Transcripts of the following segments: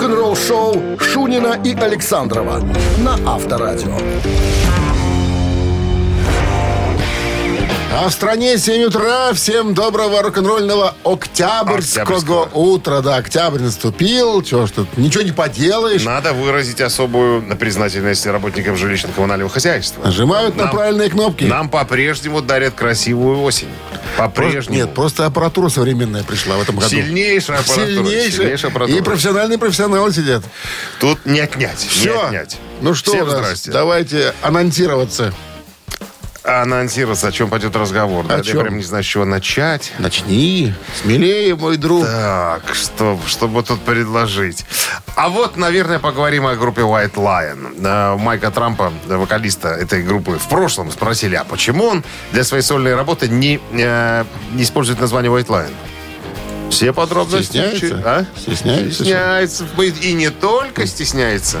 рок-н-ролл шоу Шунина и Александрова на Авторадио. А в стране 7 утра. Всем доброго рок-н-ролльного октябрьского Октябрьского. утра. Да, октябрь наступил. Чего ж тут, ничего не поделаешь. Надо выразить особую признательность работникам жилищно-коммунального хозяйства. Нажимают на Нам- правильные кнопки. Нам по-прежнему дарят красивую осень. По-прежнему. Нет, просто аппаратура современная пришла в этом году. Сильнейшая аппаратура. Сильнейшая. Сильнейшая аппаратура. И профессиональные профессионалы сидят. Тут не отнять. Не Все. отнять. Ну что Всем у нас? здрасте. Давайте анонсироваться. Анонсироваться, о чем пойдет разговор. О Да, Я чем? прям не знаю, с чего начать. Начни. Смелее, мой друг. Так, что, чтобы тут предложить? А вот, наверное, поговорим о группе White Lion. Э, Майка Трампа, вокалиста этой группы, в прошлом спросили, а почему он для своей сольной работы не, э, не использует название White Lion? Все подробности. Стесняется? А? Стесняется, Стесняется. И не только стесняется.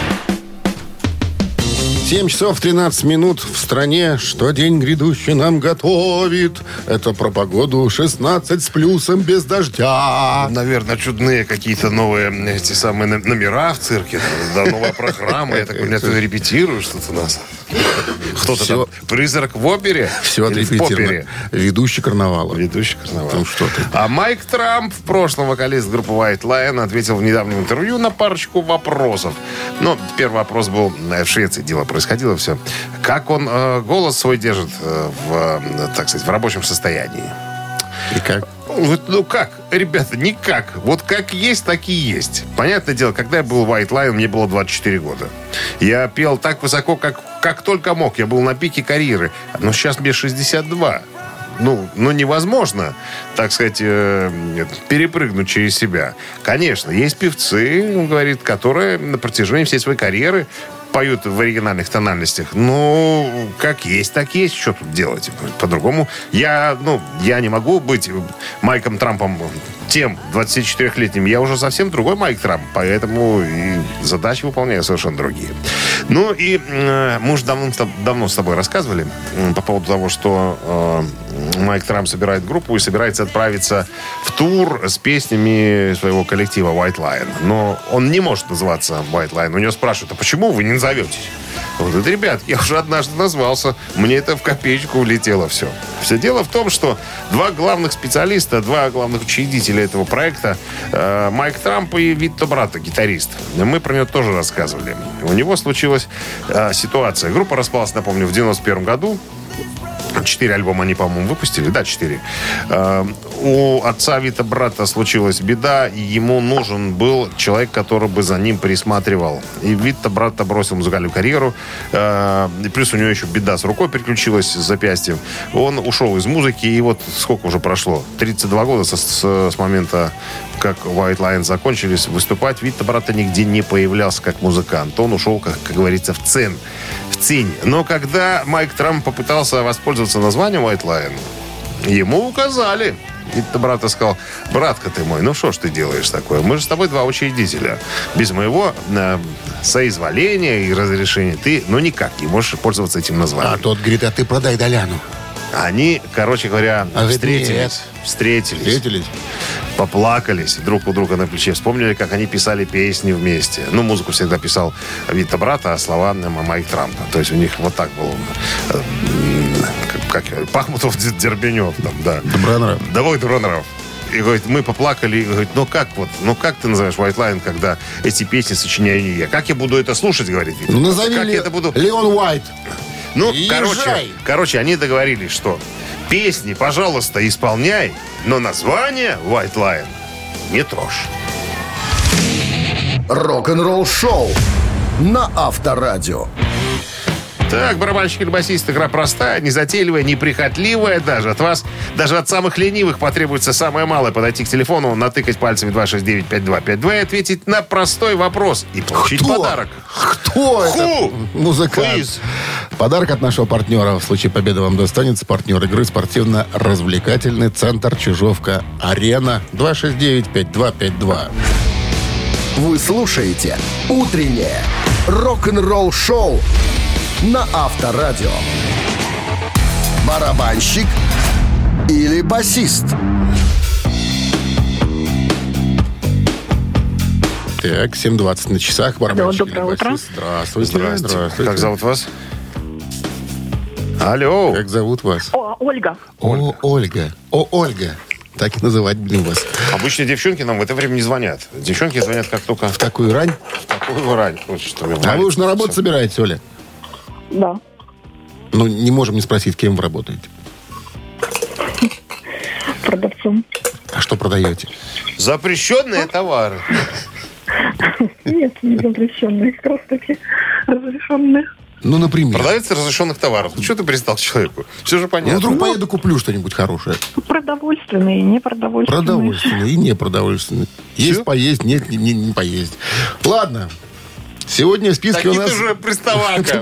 7 часов 13 минут в стране. Что день грядущий нам готовит? Это про погоду 16 с плюсом без дождя. Наверное, чудные какие-то новые эти самые но- номера в цирке. Да, новая программа. Я так понимаю, ты репетируешь тут у нас. Кто-то там. Призрак в опере? Все отрепетировано. Ведущий карнавала. Ведущий карнавал. Ну что ты. А Майк Трамп, в прошлом вокалист группы White Lion, ответил в недавнем интервью на парочку вопросов. Ну, первый вопрос был, э, в Швеции дело происходило все. Как он э, голос свой держит, э, в, э, так сказать, в рабочем состоянии? И как? Вот, ну как, ребята, никак. Вот как есть, так и есть. Понятное дело, когда я был в White Lion, мне было 24 года. Я пел так высоко, как, как только мог. Я был на пике карьеры. Но сейчас мне 62. Ну, ну, невозможно, так сказать, э, перепрыгнуть через себя. Конечно, есть певцы, он говорит, которые на протяжении всей своей карьеры поют в оригинальных тональностях. Ну, как есть, так есть. Что тут делать? По-другому. Я, ну, я не могу быть Майком Трампом тем 24-летним. Я уже совсем другой Майк Трамп, поэтому и задачи выполняю совершенно другие. Ну и э, мы уже давно, давно с тобой рассказывали м, по поводу того, что э, Майк Трамп собирает группу и собирается отправиться в тур с песнями своего коллектива White Lion. Но он не может называться White Lion. У него спрашивают, а почему вы не назоветесь? Он говорит, ребят, я уже однажды назвался, мне это в копеечку улетело все. Все дело в том, что два главных специалиста, два главных учредителя этого проекта, э, Майк Трамп и Витто Брата, гитарист. Мы про него тоже рассказывали. У него случилась э, ситуация. Группа распалась, напомню, в 91 году. Четыре альбома они, по-моему, выпустили. Да, четыре. Э, У отца Вита брата случилась беда, и ему нужен был человек, который бы за ним присматривал. И Вита брата бросил музыкальную карьеру. Э, и Плюс у него еще беда с рукой приключилась, с запястьем. Он ушел из музыки, и вот сколько уже прошло? 32 года со- с, с момента, как White Lion закончились выступать. Вита брата нигде не появлялся как музыкант. Он ушел, как, как говорится, в цен. В тень. Но когда Майк Трамп попытался воспользоваться названием White Lion, ему указали. И брат сказал, братка ты мой, ну что ж ты делаешь такое? Мы же с тобой два учредителя. Без моего э, соизволения и разрешения ты, ну никак не можешь пользоваться этим А названием. тот говорит, а ты продай Доляну. Они, короче говоря, А встретились. Встретились. Встретились? Поплакались друг у друга на плече. Вспомнили, как они писали песни вместе. Ну, музыку всегда писал Вита брата, а слова Майк Трампа. То есть у них вот так было. Как, Пахмутов, Дер- Дербенев там, да. Добронравов. Давай, Дроноров. И говорит, мы поплакали. И говорит, ну как вот, ну как ты называешь White Line, когда эти песни сочиняю не я? Как я буду это слушать, говорит Вита. Ну, назови как Ле- я это буду... Леон Уайт. Ну, Езжай. короче, короче, они договорились, что песни, пожалуйста, исполняй, но название White Lion не трожь. Рок-н-ролл шоу на Авторадио. Так, барабанщик или басист, игра простая, незатейливая, неприхотливая даже. От вас, даже от самых ленивых потребуется самое малое подойти к телефону, натыкать пальцами 269-5252 и ответить на простой вопрос и получить Кто? подарок. Кто это? Ху? Музыкант. Квиз. Подарок от нашего партнера. В случае победы вам достанется партнер игры спортивно-развлекательный центр Чижовка-Арена 269-5252. Вы слушаете «Утреннее рок-н-ролл шоу» на Авторадио. Барабанщик или басист? Так, 7.20 на часах. Барабанщик доброе или утро. басист? Здравствуйте. Здравствуйте. Как зовут вас? Алло. Как зовут вас? О, Ольга. О, Ольга. О, Ольга. Так и называть будем вас. Обычно девчонки нам в это время не звонят. Девчонки звонят как только В такую рань. в такую рань. Вот что А вы уже на работу собираетесь, Оля? Да. Ну, не можем не спросить, кем вы работаете. Продавцом. А что продаете? Запрещенные товары. Нет, не запрещенные, как раз таки разрешенные. Ну, например. Продавец разрешенных товаров. Ну, что ты пристал к человеку? Все же Ну, понятно. вдруг поеду куплю что-нибудь хорошее. Продовольственные, непродовольственные. Продовольственное и непродовольственное. Есть Всё? поесть, нет, не, не- не поесть. Ладно. Сегодня в списке Такие у нас ты же приставака,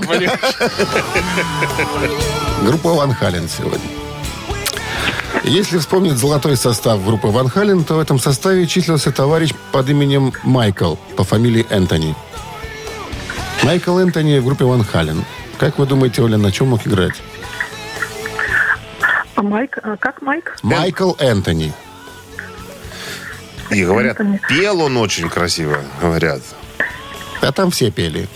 группа Ван Хален сегодня. Если вспомнить золотой состав группы Ван Хален, то в этом составе числился товарищ под именем Майкл по фамилии Энтони. Майкл Энтони в группе Ван Хален. Как вы думаете, Оля, на чем мог играть? А Майк, а как Майк? Майкл Энтони. И говорят, Энтони. пел он очень красиво, говорят. А там все пели.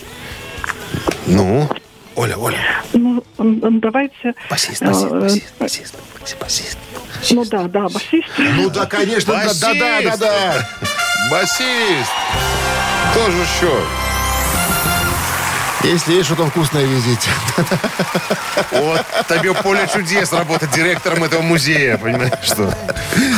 Ну? Оля, Оля. Ну, давайте... Басист, э, басист, э, басист, басист, басист. Ну да, да, басист. Ну да, конечно, да, да, да, да, да. Басист! Тоже что? Если есть что-то вкусное, везите. Вот тебе поле чудес работать директором этого музея, понимаешь, что?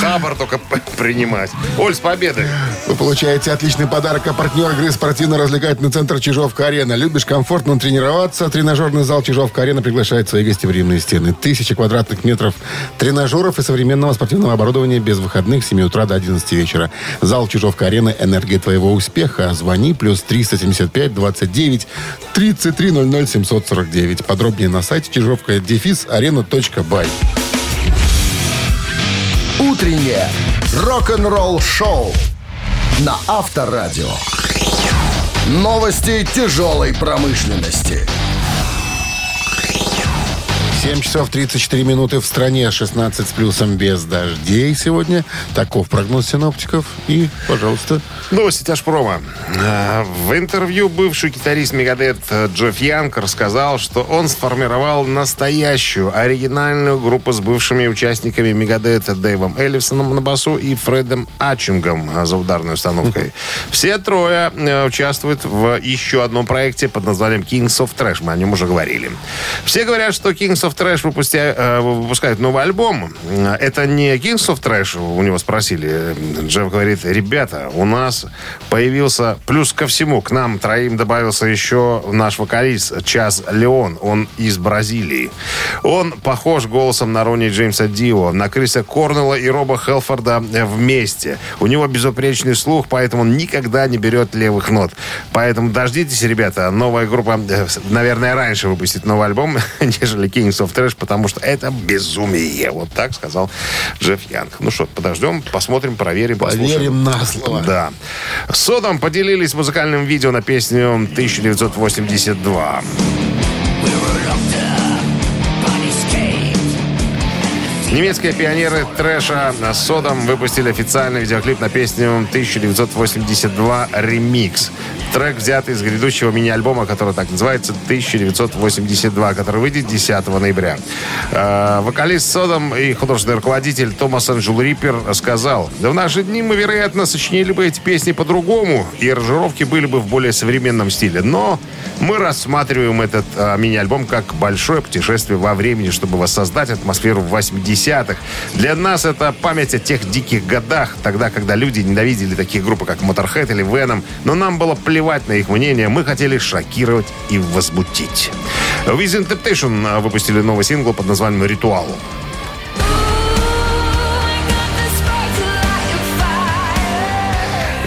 Хабар только принимать. Оль, с победой. Вы получаете отличный подарок от партнера игры спортивно-развлекательный центр Чижовка-Арена. Любишь комфортно тренироваться? Тренажерный зал Чижовка-Арена приглашает свои гости в Римные стены. Тысячи квадратных метров тренажеров и современного спортивного оборудования без выходных с 7 утра до 11 вечера. Зал Чижовка-Арена «Энергия твоего успеха». Звони плюс 375 29 33 00 749. Подробнее на сайте чижовка дефис арена.бай. Утреннее рок-н-ролл-шоу на Авторадио. Новости тяжелой промышленности. 7 часов 34 минуты в стране, 16 с плюсом без дождей сегодня. Таков прогноз синоптиков. И, пожалуйста, Новости тяжпрома. Э, В интервью бывший гитарист Мегадет Джефф Янг рассказал, что он сформировал настоящую, оригинальную группу с бывшими участниками Мегадета Дэйвом Эллифсоном на басу и Фредом Ачингом э, за ударной установкой. Все трое э, участвуют в еще одном проекте под названием Kings of Trash. Мы о нем уже говорили. Все говорят, что Kings of Trash выпустя- э, выпускают новый альбом. Это не Kings of Trash, у него спросили. Джефф говорит, ребята, у нас появился, плюс ко всему, к нам троим добавился еще наш вокалист Час Леон. Он из Бразилии. Он похож голосом на Ронни Джеймса Дио, на Криса Корнелла и Роба Хелфорда вместе. У него безупречный слух, поэтому он никогда не берет левых нот. Поэтому дождитесь, ребята. Новая группа, э, наверное, раньше выпустит новый альбом, нежели Kings of Trash, потому что это безумие. Вот так сказал Джефф Янг. Ну что, подождем, посмотрим, проверим, послушаем. поверим на слово. Да. Содом поделились музыкальным видео на песню 1982. Немецкие пионеры трэша Содом выпустили официальный видеоклип на песню 1982 «Ремикс». Трек взят из грядущего мини-альбома, который так называется 1982, который выйдет 10 ноября. Э, Вокалист Содом и художественный руководитель Томас Анджел Риппер сказал, «Да в наши дни мы, вероятно, сочинили бы эти песни по-другому, и аранжировки были бы в более современном стиле. Но мы рассматриваем этот э, мини-альбом как большое путешествие во времени, чтобы воссоздать атмосферу 80-х. Для нас это память о тех диких годах, тогда, когда люди ненавидели такие группы, как Motorhead или Venom, но нам было плевать на их мнение, мы хотели шокировать и возмутить. Within Temptation э, выпустили новый сингл под названием «Ритуал».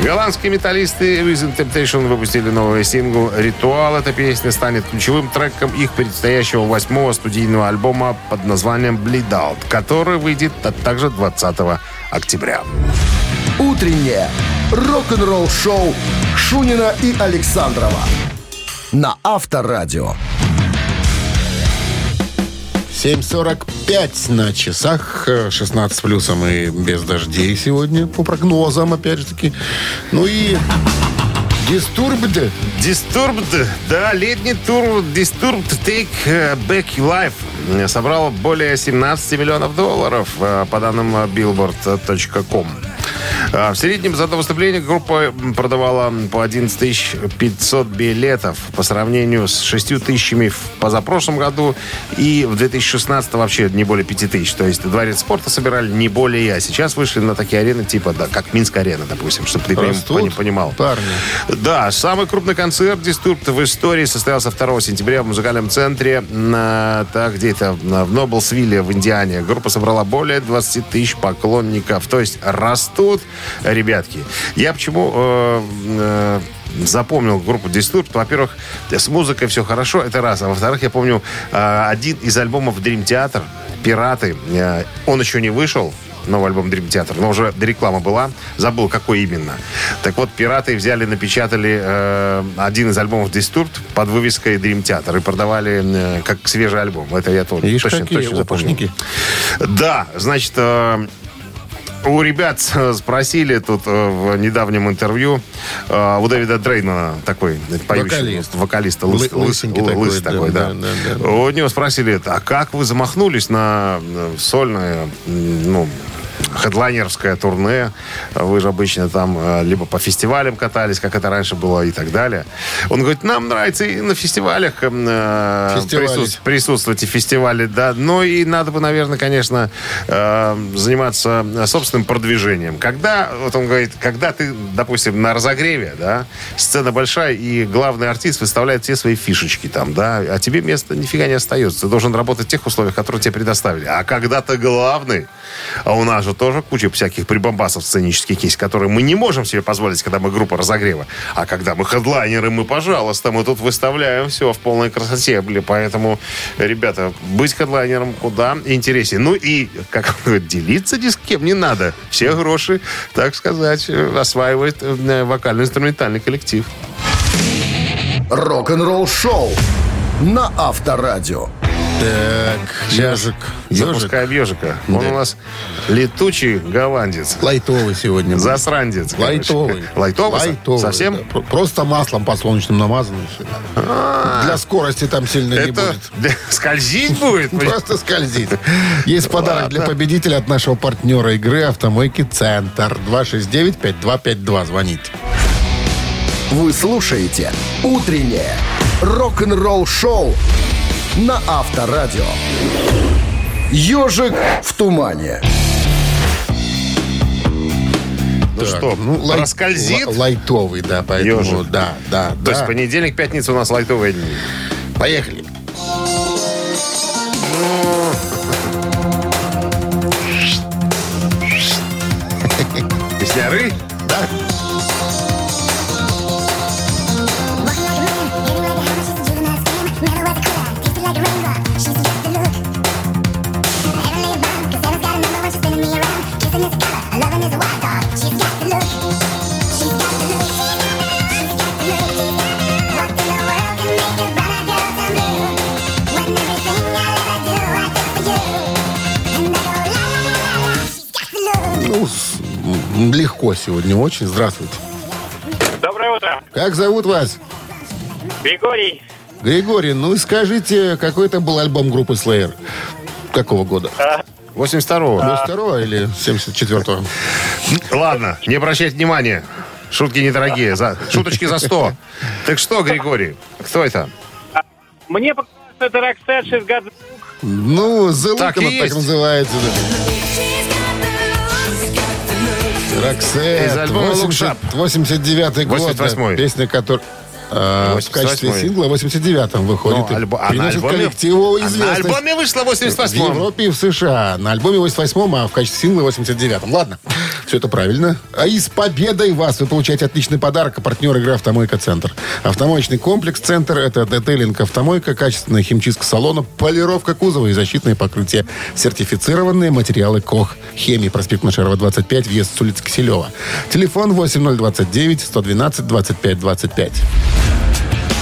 Голландские металлисты Within Temptation выпустили новый сингл «Ритуал». Эта песня станет ключевым треком их предстоящего восьмого студийного альбома под названием «Bleed Out», который выйдет также 20 октября. Утреннее рок-н-ролл-шоу Шунина и Александрова на Авторадио. 7.45 на часах, э, 16 плюсом и без дождей сегодня, по прогнозам, опять же таки. Ну и Disturbed. Disturbed, да, летний тур Disturbed Take Back Your Life собрал более 17 миллионов долларов, э, по данным Billboard.com. А В среднем за это выступление группа продавала по 11 500 билетов по сравнению с 6 тысячами в позапрошлом году и в 2016 вообще не более 5 тысяч. То есть дворец спорта собирали не более. А сейчас вышли на такие арены типа, да, как Минск-арена, допустим, чтобы ты Растут понимал. парни. Да, самый крупный концерт Дистурб в истории состоялся 2 сентября в музыкальном центре, на, так, где это, на- в Ноблсвилле в Индиане. Группа собрала более 20 тысяч поклонников. То есть растут ребятки. Я почему э, э, запомнил группу Disturbed. Во-первых, с музыкой все хорошо, это раз. А во-вторых, я помню э, один из альбомов Dream Theater «Пираты». э, он еще не вышел, новый альбом Dream Theater, но уже реклама была. Забыл, какой именно. Так вот, «Пираты» взяли, напечатали э, один из альбомов Disturbed под вывеской Dream Theater и продавали э, как свежий альбом. Это я тоже точно, какие точно запомнил. Да, значит, э, у ребят спросили тут э, в недавнем интервью э, у Дэвида Дрейна такой поющий, Вокалист. вокалиста, Лы- лыс- лыс- лысенький лысый такой, такой, да, да. да, да. У него спросили, а как вы замахнулись на э, сольное, ну, хедлайнерское турне. Вы же обычно там э, либо по фестивалям катались, как это раньше было, и так далее. Он говорит, нам нравится и на фестивалях э, Фестивалить. присутств- присутствовать и фестивали, да. Но и надо бы, наверное, конечно, э, заниматься собственным продвижением. Когда, вот он говорит, когда ты, допустим, на разогреве, да, сцена большая, и главный артист выставляет все свои фишечки там, да, а тебе места нифига не остается. Ты должен работать в тех условиях, которые тебе предоставили. А когда ты главный, а у нас же тоже куча всяких прибамбасов сценических есть, которые мы не можем себе позволить, когда мы группа разогрева. А когда мы хедлайнеры, мы, пожалуйста, мы тут выставляем все в полной красоте. Блин, Поэтому, ребята, быть хедлайнером куда интереснее. Ну и, как делиться ни с кем не надо. Все гроши, так сказать, осваивает э, вокально-инструментальный коллектив. Рок-н-ролл шоу на Авторадио. Так, ежик. Ежик. Запускаем ежика. Он у нас летучий голландец. Лайтовый сегодня. будет. Засрандец. Лайтовый. Лайтовый? Лайтовый, Совсем? да. Про- Просто маслом подсолнечным намазанный. всё. Для скорости там сильно не будет. для- скользить будет? Просто скользит. Есть подарок для победителя от нашего партнера игры «Автомойки Центр». 269-5252. Звоните. Вы слушаете «Утреннее рок-н-ролл-шоу» на Авторадио. «Ежик в тумане». Ну что, лай- раскользит? л- Лайтовый, да, поэтому Ежик. да, да, То есть да. понедельник, пятница у нас лайтовые дни. Поехали. Песняры? Ну, легко сегодня очень. Здравствуйте. Доброе утро. Как зовут вас? Григорий. Григорий, ну и скажите, какой это был альбом группы Slayer? Какого года? 82-го. 82 или 74-го? Ладно, не обращайте внимания. Шутки недорогие. За, шуточки за 100. Так что, Григорий, кто это? Мне показалось, что это Роксет из Гадзук. Ну, The Так Look и она так называется. Роксет, альбома Look Sharp. 89 год. 88-й. Песня, которая э, в качестве 88-й. сингла в 89-м выходит. Ну, альбо- а приносит альбоме- коллективу а на известность. альбоме вышло в В 88-м. Европе и в США. На альбоме 88-м, а в качестве сингла 89-м. Ладно, все это правильно. А и с победой вас вы получаете отличный подарок. А партнер игры «Автомойка Центр». Автомоечный комплекс «Центр» — это детейлинг «Автомойка», качественная химчистка салона, полировка кузова и защитные покрытия. Сертифицированные материалы КОХ. Хемии, проспект Машерова, 25, въезд с улицы Киселева. Телефон 8029 112 25 25.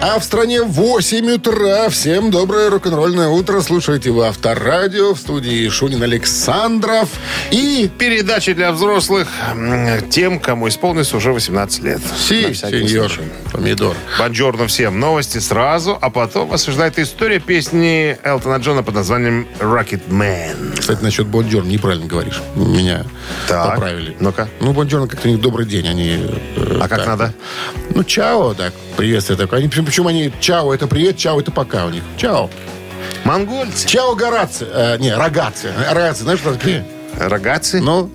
А в стране 8 утра. Всем доброе рок-н-ролльное утро. Слушайте вы Авторадио в студии Шунин Александров. И Передача для взрослых тем, кому исполнилось уже 18 лет. Си, сеньор, помидор. Бонжорно всем. Новости сразу, а потом вас ожидает история песни Элтона Джона под названием «Rocket Man». Кстати, насчет Бонджорна неправильно говоришь. Меня Так, поправили. ну-ка. Ну, Бонджорна как-то у них добрый день. Они, э, А как так. надо? Ну, чао, так, приветствие такое. Они, причем они чао это привет, чао это пока у них. Чао. Монгольцы. Чао гораци. Э, не, рогаци. Рогаци, знаешь, что такое? Рогатцы. Ну,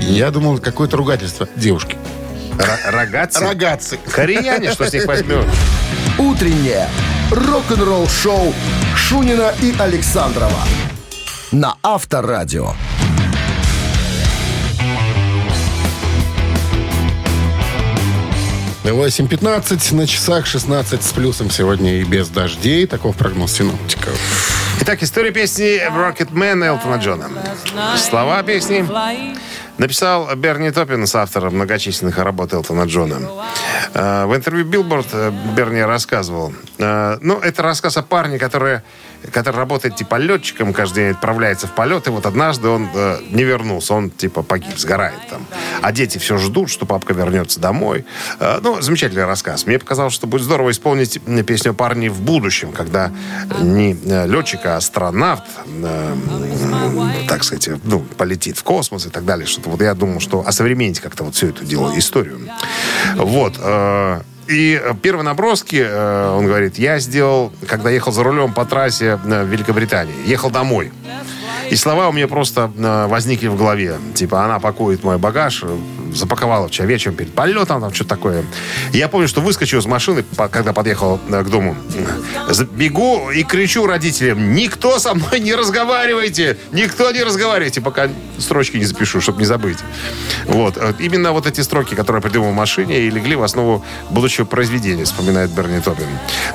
я думал, какое-то ругательство девушки. Ро- Рогатцы. Рогатцы. Кореяне, что с них возьмем? Утреннее рок-н-ролл-шоу Шунина и Александрова на Авторадио. 8.15 на часах 16 с плюсом сегодня и без дождей. Таков прогноз синоптиков. Итак, история песни «Rocket Man» Элтона Джона. Слова песни написал Берни Топин, автор многочисленных работ Элтона Джона. Э, В интервью Билборд э, Берни рассказывал. э, Ну, это рассказ о парне, который, который работает типа летчиком, каждый день отправляется в полет, и вот однажды он э, не вернулся, он типа погиб, сгорает там. А дети все ждут, что папка вернется домой. Э, Ну, замечательный рассказ. Мне показалось, что будет здорово исполнить песню «Парни в будущем», когда не э, летчик, а астронавт, э, м, так сказать, ну, полетит в космос и так далее. Что-то вот я думал, что осовременить как-то вот всю эту дело, историю. Вот. э, И первые наброски, э, он говорит, я сделал, когда ехал за рулем по трассе э, в Великобритании. Ехал домой. И слова у меня просто э, возникли в голове. Типа, она пакует мой багаж, э, запаковала вчера вечером перед полетом, там что-то такое. Я помню, что выскочил из машины, когда подъехал э, к дому. Бегу и кричу родителям, никто со мной не разговаривайте, никто не разговаривайте, пока строчки не запишу, чтобы не забыть. Вот. Э, Именно вот эти строки, которые я придумал в машине, и легли в основу будущего произведения, вспоминает Берни Топпин.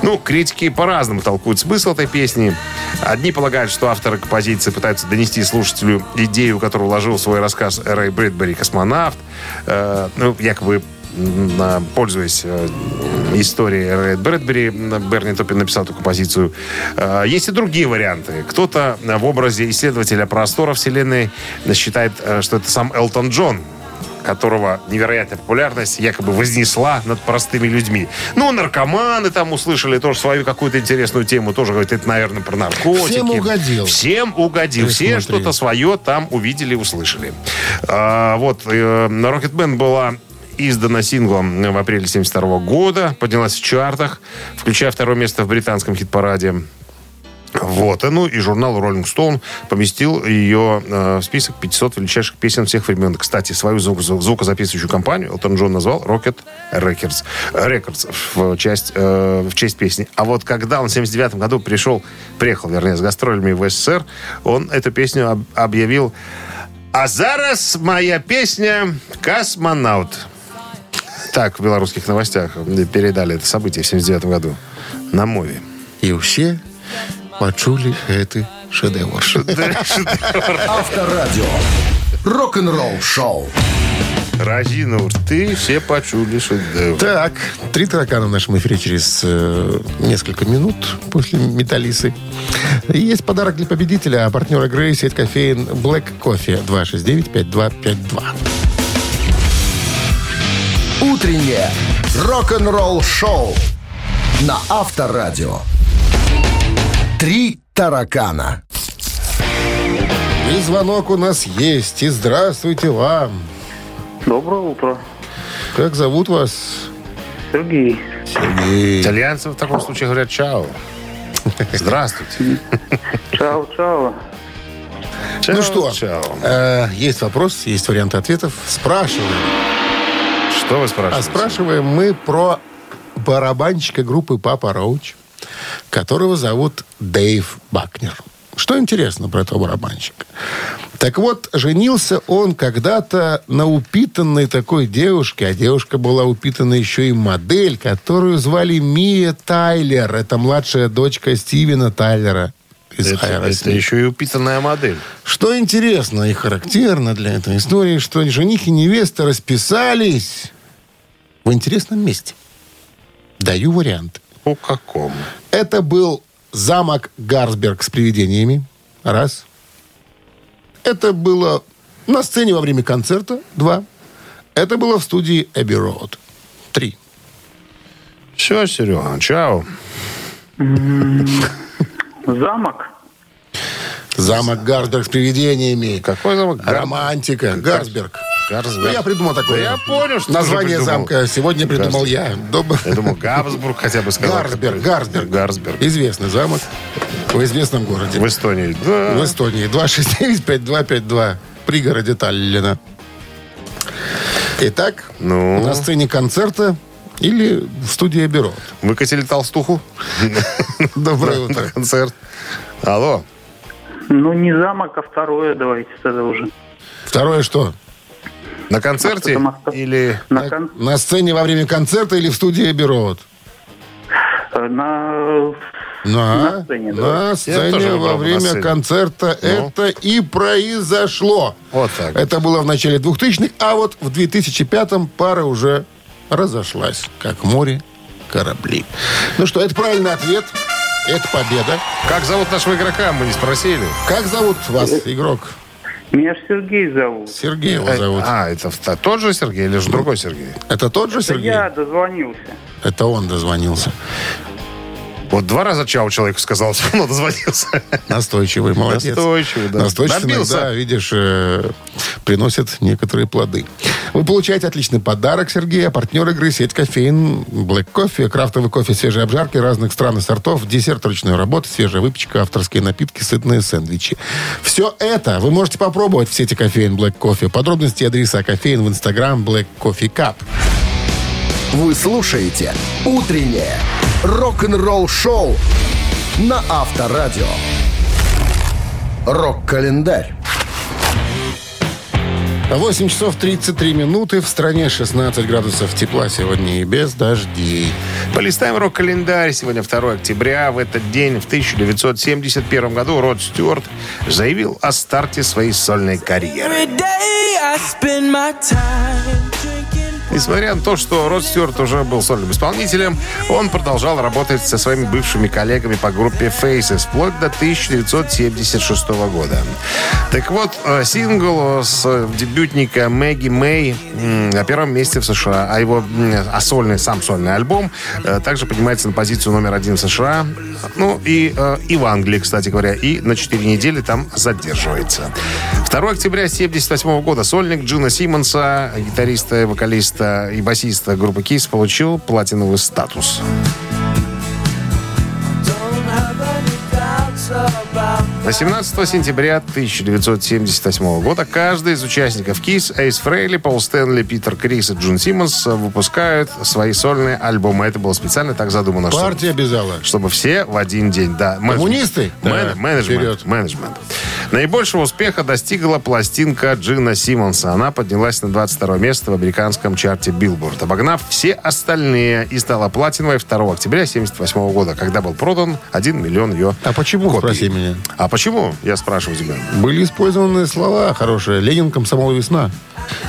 Ну, критики по-разному толкуют смысл этой песни. Одни полагают, что авторы композиции пытаются донести слушателю идею, которую вложил в свой рассказ Рэй Брэдбери «Космонавт». Э, ну, якобы пользуясь э, историей Рэя Брэдбери, Берни Топпин написал эту композицию. Э, Есть и другие варианты. Кто-то в образе исследователя простора Вселенной считает, э, что это сам Элтон Джон, которого невероятная популярность якобы вознесла над простыми людьми. Ну, наркоманы там услышали тоже свою какую-то интересную тему. Тоже говорят, это, наверное, про наркотики. Всем угодил. Всем угодил. Ты Все что-то свое там увидели, услышали. А, вот, э, Rocket Man была издана синглом в апреле 72 года, поднялась в чартах, включая второе место в британском хит-параде. Вот. Ну и журнал Rolling Stone поместил ее э, в список 500 величайших песен всех времен. Кстати, свою звук- звук- звукозаписывающую компанию Элтон Джон назвал Rocket Records, Records в, часть, э, в честь песни. А вот когда он в 79 году пришел, приехал, вернее, с гастролями в СССР, он эту песню об- объявил «А зараз моя песня «Космонавт». Так, в белорусских новостях передали это событие в 79 году на мове. И все почули гэты шедевр. Авторадио. Рок-н-ролл шоу. Разину рты, все почули шедевр. Так, три таракана в нашем эфире через э, несколько минут после металлисы. И есть подарок для победителя, а партнер игры сеть кофеин Black Coffee 269-5252. Утреннее рок-н-ролл шоу на Авторадио. Три таракана. И звонок у нас есть. И здравствуйте вам. Доброе утро. Как зовут вас? Сергей. Сергей. Итальянцы в таком случае говорят «чао». Здравствуйте. Чао, чао. Чао, Ну что, Чао. э, есть вопрос, есть варианты ответов. Спрашиваем. Что вы А спрашиваете? спрашиваем мы про барабанщика группы Папа Роуч, которого зовут Дэйв Бакнер. Что интересно про этого барабанщика? Так вот, женился он когда-то на упитанной такой девушке, а девушка была упитана еще и модель, которую звали Мия Тайлер. Это младшая дочка Стивена Тайлера, из Это, это еще и упитанная модель. Что интересно и характерно для этой истории, что жених и невеста расписались в интересном месте. Даю вариант. По какому? Это был замок Гарсберг с привидениями. Раз. Это было на сцене во время концерта. Два. Это было в студии Эбби Роуд. Три. Все, Серега, чао. Замок. Замок Гарсберг с привидениями. Какой замок? Романтика. Гарсберг. Гарсберг. Ну, я придумал такое. Да я понял, что Название замка сегодня придумал я. Доб- Я думал, Габсбург хотя бы сказал. Гарсберг. Гарсберг. Гарсберг. Известный замок в известном городе. В Эстонии. Да. В Эстонии. 269-5252. В пригороде Таллина. Итак, Ну? на сцене концерта или в студии бюро. Выкатили толстуху Доброе утро. концерт. Алло. Ну, не замок, а второе давайте тогда уже. Второе что? На концерте или... На, На, кон- на сцене во время концерта или в студии бюро? э, на... На, На сцене, да. на сцене во на время сцене. концерта Ну. это и произошло. Вот так. Это было в начале 2000-х, а вот в 2005-м пара уже разошлась, как море корабли. Ну что, это правильный ответ. Это победа. Как зовут нашего игрока, мы не спросили. Как зовут вас, игрок? Меня ж Сергей зовут. Сергей его зовут. А, это тот же Сергей или же другой Сергей? Это тот же Это Сергей? я дозвонился. Это он дозвонился. Вот два раза чау человеку сказал, что он дозвонился. Настойчивый, молодец. Настойчивый, да. Настойчивый Добился. иногда, видишь, э, приносит некоторые плоды. Вы получаете отличный подарок, Сергей. А партнер игры сеть кофеин Black Coffee. Крафтовый кофе свежей обжарки разных стран и сортов. Десерт ручной работы, свежая выпечка, авторские напитки, сытные сэндвичи. Все это вы можете попробовать в сети кофеин Black Coffee. Подробности и адреса кофеин в инстаграм Black Coffee Cup. Вы слушаете «Утреннее рок-н-ролл-шоу» на Авторадио. Рок-календарь. 8 часов 33 минуты. В стране 16 градусов тепла сегодня и без дождей. Полистаем рок-календарь. Сегодня 2 октября. В этот день, в 1971 году, Род Стюарт заявил о старте своей сольной карьеры. Несмотря на то, что Род Стюарт уже был сольным исполнителем, он продолжал работать со своими бывшими коллегами по группе Faces вплоть до 1976 года. Так вот, э, сингл с э, дебютника Мэгги Мэй на первом месте в США, а его а сольный, сам сольный альбом э, также поднимается на позицию номер один в США, ну и, и в Англии, кстати говоря, и на 4 недели там задерживается. 2 октября 1978 года сольник Джина Симмонса, гитариста, вокалиста и басиста группы Kiss, получил платиновый статус. Don't have any doubts about 18 сентября 1978 года каждый из участников KISS, Эйс Фрейли, Пол Стэнли, Питер Крис и Джон Симмонс выпускают свои сольные альбомы. Это было специально так задумано, чтобы, Партия обязала. чтобы все в один день. Да. Коммунисты? Мен- Да, менеджмент, вперед. менеджмент. Наибольшего успеха достигла пластинка Джина Симмонса. Она поднялась на 22 место в американском чарте Billboard, обогнав все остальные и стала платиновой 2 октября 1978 года, когда был продан 1 миллион ее А почему, копий. спроси меня? А почему? Я спрашиваю тебя. Были использованы слова хорошие. Ленин, комсомол, весна.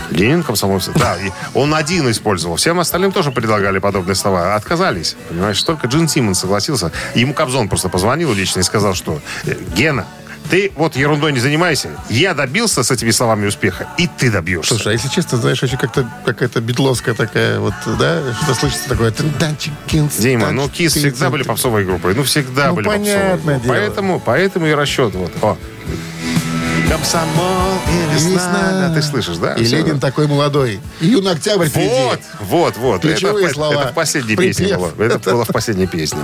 Ленин, комсомольцы. Да, и он один использовал. Всем остальным тоже предлагали подобные слова. Отказались. Понимаешь, только Джин Симмон согласился. Ему Кобзон просто позвонил лично и сказал, что «Э, Гена, ты вот ерундой не занимайся. Я добился с этими словами успеха, и ты добьешься. Слушай, а если честно, знаешь, очень как-то какая-то битловская такая вот, да, что слышится такое? Дима, ну Кис всегда были попсовой группой. Ну, всегда Ну, были попсовой. понятное группой. дело. Поэтому, поэтому и расчет. Вот. О. Комсомол и весна. Весна. Да, ты слышишь, да? И Всё. Ленин такой молодой. Июнь, октябрь впереди. Вот, вот, вот. Ключевые это, в- слова. это в последней Припев. песне было. Это было в последней песне.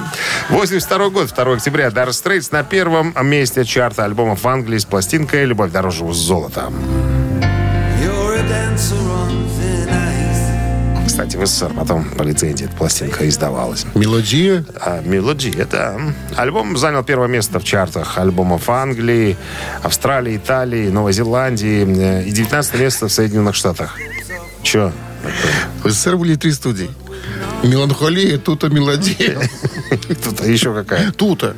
82 год, 2 октября. Дар Стрейтс на первом месте чарта альбомов в Англии с пластинкой «Любовь дороже золота». you're a dancer on. Кстати, в СССР потом по лицензии эта пластинка издавалась. Мелодия. А, Мелодия, да. Альбом занял первое место в чартах альбомов Англии, Австралии, Италии, Новой Зеландии э, и 19 место в Соединенных Штатах. Че? В СССР были три студии. Меланхолия, тут и мелодия. Тут еще какая? Тута.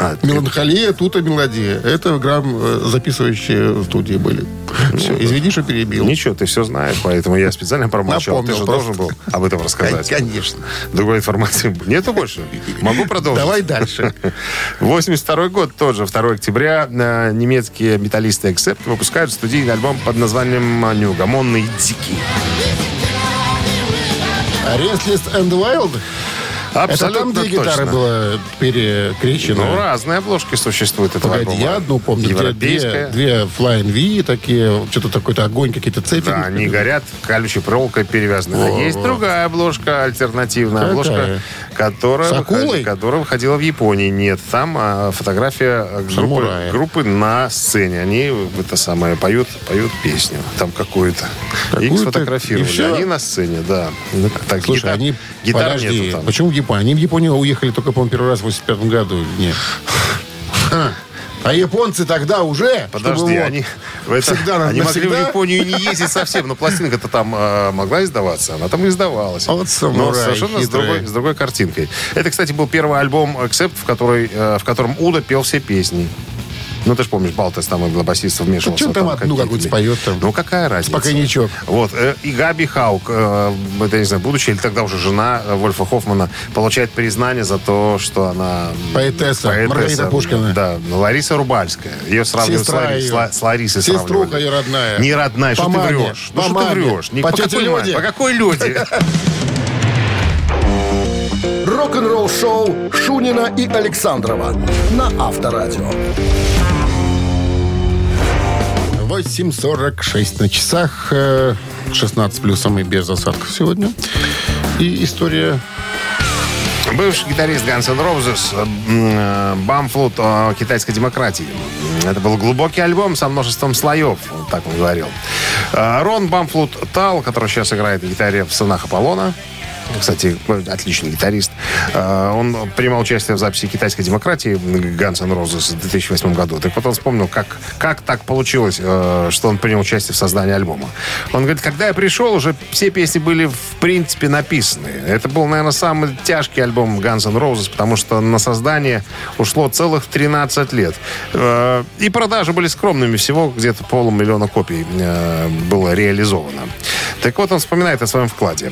А, Меланхолия, тута, мелодия. Это грамм э, записывающие студии были. Все, извини, что перебил. Ничего, ты все знаешь, поэтому я специально промолчал. Напомнил ты же просто. должен был об этом рассказать. Конечно. Другой информации нету больше? Могу продолжить? Давай дальше. 82 год, тоже 2 октября, э, немецкие металлисты Accept выпускают студийный альбом под названием «Неугомонный дикий». Restless and Wild? Это там две гитары точно. было перекрещено. Ну, разные обложки существуют этого Погоди, альбома. я одну помню, где две, Европейская. две Flying V такие, что-то такой-то огонь, какие-то цепи. Да, они горят колючей проволокой перевязаны. А Во, есть другая обложка, альтернативная Какая? обложка, которая, С акулой? выходи- которая выходила в Японии. Нет, там а, фотография а, группы, группы на сцене. Они это самое поют, поют песню. Там какую-то. Их Какую-то, сфотографировали. Они на сцене, да. Ну, так, Слушай, гитар- они... гитар подожди, нету там. почему в Японию? Они в Японию уехали только, по-моему, первый раз в 85 году. Нет. А японцы тогда уже... Подожди, чтобы вот они, в это- всегда они могли в? Японию не ездить совсем, но пластинка-то там э, могла издаваться, она там и издавалась. А вот но самурай совершенно с другой, с другой картинкой. Это, кстати, был первый альбом Accept, в, который, э, в котором Уда пел все песни. Ну, ты же помнишь, Балтес там и басист вмешивался. что там одну какие-то какую-то споет там? Ну, какая разница? Спокойничок. Вот. э, И Габи Хаук, э, это, не знаю, будущая или тогда уже жена э, Вольфа Хоффмана, получает признание за то, что она... Поэтесса, Маргарита Пушкина. Да, Лариса Рубальская. Ее сравнивают с, Сестра Лари- ее. с Ла- с Ларисой Сеструха ее родная. Не родная, что По ты маме. врешь? Ну, По что ты маме. врешь? Не- По по, какой? Люде. По какой люди? Рок-н-ролл шоу Шунина и Александрова на Авторадио. 8.46 на часах. э, 16 плюсом и без осадков сегодня. И история... Бывший гитарист Guns N' Roses э, Бамфлут о китайской демократии. Это был глубокий альбом со множеством слоев, так он говорил. Э, Рон Бамфлут Тал, который сейчас играет на гитаре в «Сынах Аполлона», кстати, отличный гитарист. Э, Он принимал участие в записи китайской демократии Guns N' Roses в 2008 году. Так вот он вспомнил, как, как так получилось, э, что он принял участие в создании альбома. Он говорит, когда я пришел, уже все песни были в принципе написаны. Это был, наверное, самый тяжкий альбом Guns N' Roses, потому что на создание ушло целых 13 лет. Э, И продажи были скромными, всего где-то полумиллиона копий э, было реализовано. Так вот, он вспоминает о своем вкладе.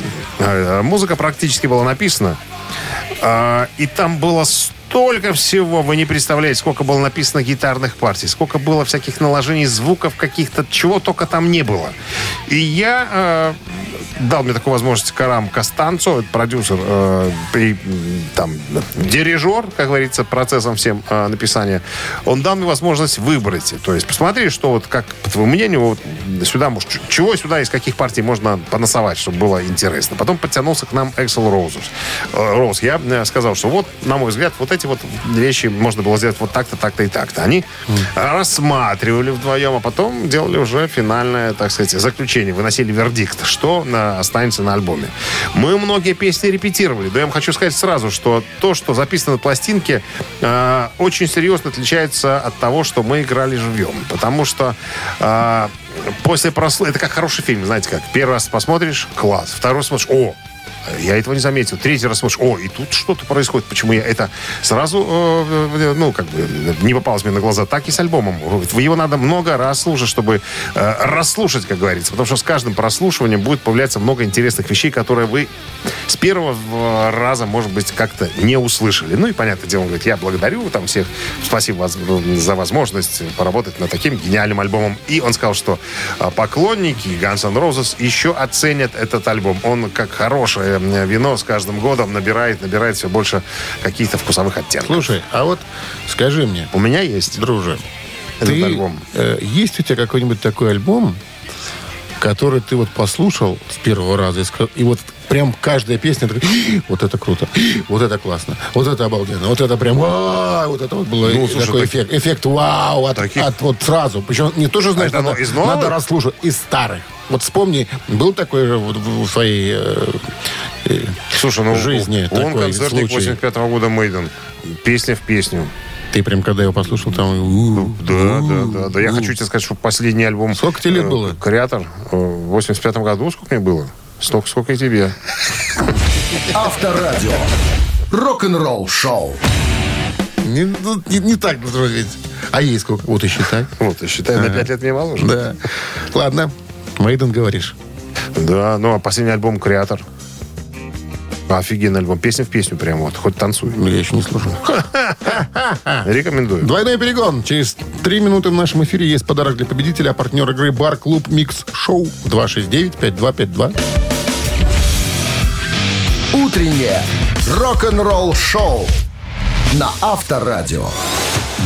Музыка практически была написана, а, и там было столько всего, вы не представляете, сколько было написано гитарных партий, сколько было всяких наложений звуков каких-то, чего только там не было. И я э, дал мне такую возможность Карам Костанцо, продюсер э, и там дирижер, как говорится, процессом всем э, написания. Он дал мне возможность выбрать. То есть посмотри, что вот как по твоему мнению вот сюда может чего сюда из каких партий можно понасовать, чтобы было интересно. Потом подтянулся к нам Эксел Роузус. Роуз, я э, сказал, что вот, на мой взгляд, вот эти вот вещи можно было сделать вот так-то, так-то и так-то. Они рассматривали вдвоем, а потом делали уже финальное, так сказать, заключение, выносили вердикт, что на- останется на альбоме. Мы многие песни репетировали, но я вам хочу сказать сразу, что то, что записано на пластинке, э, очень серьезно отличается от того, что мы играли живьем. Потому что э, после прослушивания... Это как хороший фильм, знаете как. Первый раз посмотришь, класс. Второй смотришь, о, я этого не заметил. Третий раз смотришь, о, и тут что-то происходит. Почему я это сразу, э, э, ну, как бы, не попалось мне на глаза. Так и с альбомом. Его надо много раз слушать, чтобы э, расслушать, как говорится. Потому что с каждым прослушиванием будет появляться много интересных вещей, которые вы с первого э, раза, может быть, как-то не услышали. Ну и, понятное дело, он говорит, я благодарю там всех, спасибо вас за возможность поработать над таким гениальным альбомом. И он сказал, что э, поклонники Guns N' Roses еще оценят этот альбом. Он как хорошее вино с каждым годом набирает, набирает все больше каких-то вкусовых оттенков. Слушай, а вот скажи мне, У меня есть друже, ты, альбом. э, есть у тебя какой-нибудь такой альбом, который ты вот послушал с первого раза и, вот прям каждая песня такая, «Ih, вот это круто, «Ih, вот это классно, вот это обалденно, вот это прям вау, вот это вот было Ну, слушай, такой таки- эффект, эффект вау от, Таких- от вот сразу. Причем не тоже знаешь, это надо, из новых? надо расслушать из старых. Вот вспомни, был такой же вот в своей э, э, Слушай, ну жизни он такой концертник случай. 85 года Мейден. Песня в песню. Ты прям когда его послушал, там... у, Да, да, да, да. Я хочу тебе сказать, что последний альбом... Сколько тебе лет э, было? Креатор. э, В 85 году сколько мне было? Столько, сколько и тебе. Авторадио. рок-н-ролл шоу. Не, ну, не- не так должно быть. А ей сколько? Вот и считай. Вот, и считай, на 5 лет мне моложе. Да. Ладно. Мейден говоришь. Да, ну а последний альбом «Креатор». Офигенный альбом. Песня в песню прям вот. Хоть танцуй. Я еще не слушал. Рекомендую. Двойной перегон. Через три минуты в нашем эфире есть подарок для победителя. А партнер игры «Бар Клуб Микс Шоу» 269-5252. Утреннее рок-н-ролл шоу на Авторадио.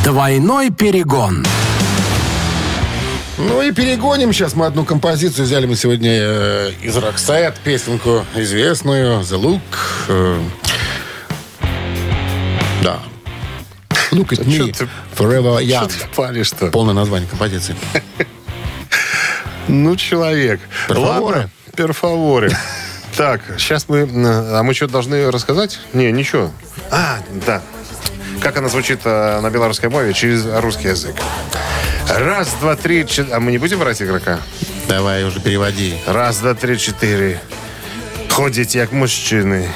Двойной перегон. Ну и перегоним. Сейчас мы одну композицию взяли мы сегодня э, из Роксет, песенку известную «The Look». э, да. Look at me, ты- forever Что young. ты палишь-то? Полное название композиции. Ну, человек. Перфаворе. Ладно, перфаворе. Так, сейчас мы... А мы что должны рассказать? Не, ничего. А, да. Как она звучит э, на белорусской мове через русский язык. Раз, два, три, четыре... А мы не будем брать игрока? Давай уже переводи. Раз, два, три, чотири. Ходять як мужчини.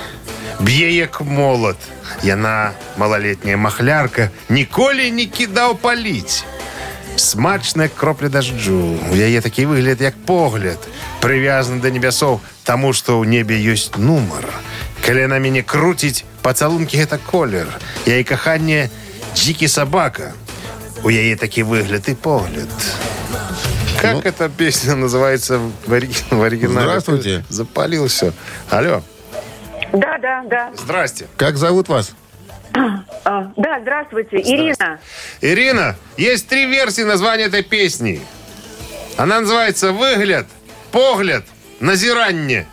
Б'є як молот. Яна, малолетняя махлярка, ніколи не кидав паліць. Смачна як кропля дажджу. У яе такі выгляд, як погляд. Прывязаны да небясоў, таму што ў небе ёсць нумар. Калі яна мяне круціць, пацалункі гэта колер. Яе каханне дзікі сабака. У яе такі выгляд і погляд. Как эта песня называется в, ори- в оригинале? Здравствуйте. Запалил все. Алло. Да, да, да. Здрасте. Как зовут вас? А, да, здравствуйте, Ирина. Ирина, есть три версии названия этой песни. Она называется «Выгляд», «Погляд», «Назиранне».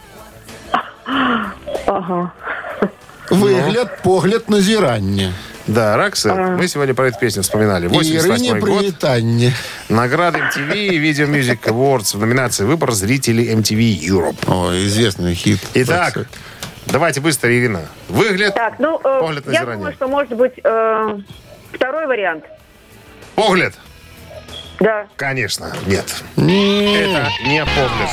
Ага. Выгляд, погляд, назирание. Да, Ракса, мы сегодня про эту песню вспоминали. И 88 Ирине год. привитание. Награды MTV и Video Music Awards в номинации «Выбор зрителей MTV Europe». О, известный хит. Итак, давайте быстро, Ирина. Выгляд, Так, ну, э, Погляд на я думаю, что может быть э, второй вариант. погляд. Да. Конечно, нет. Не, Это не погляд.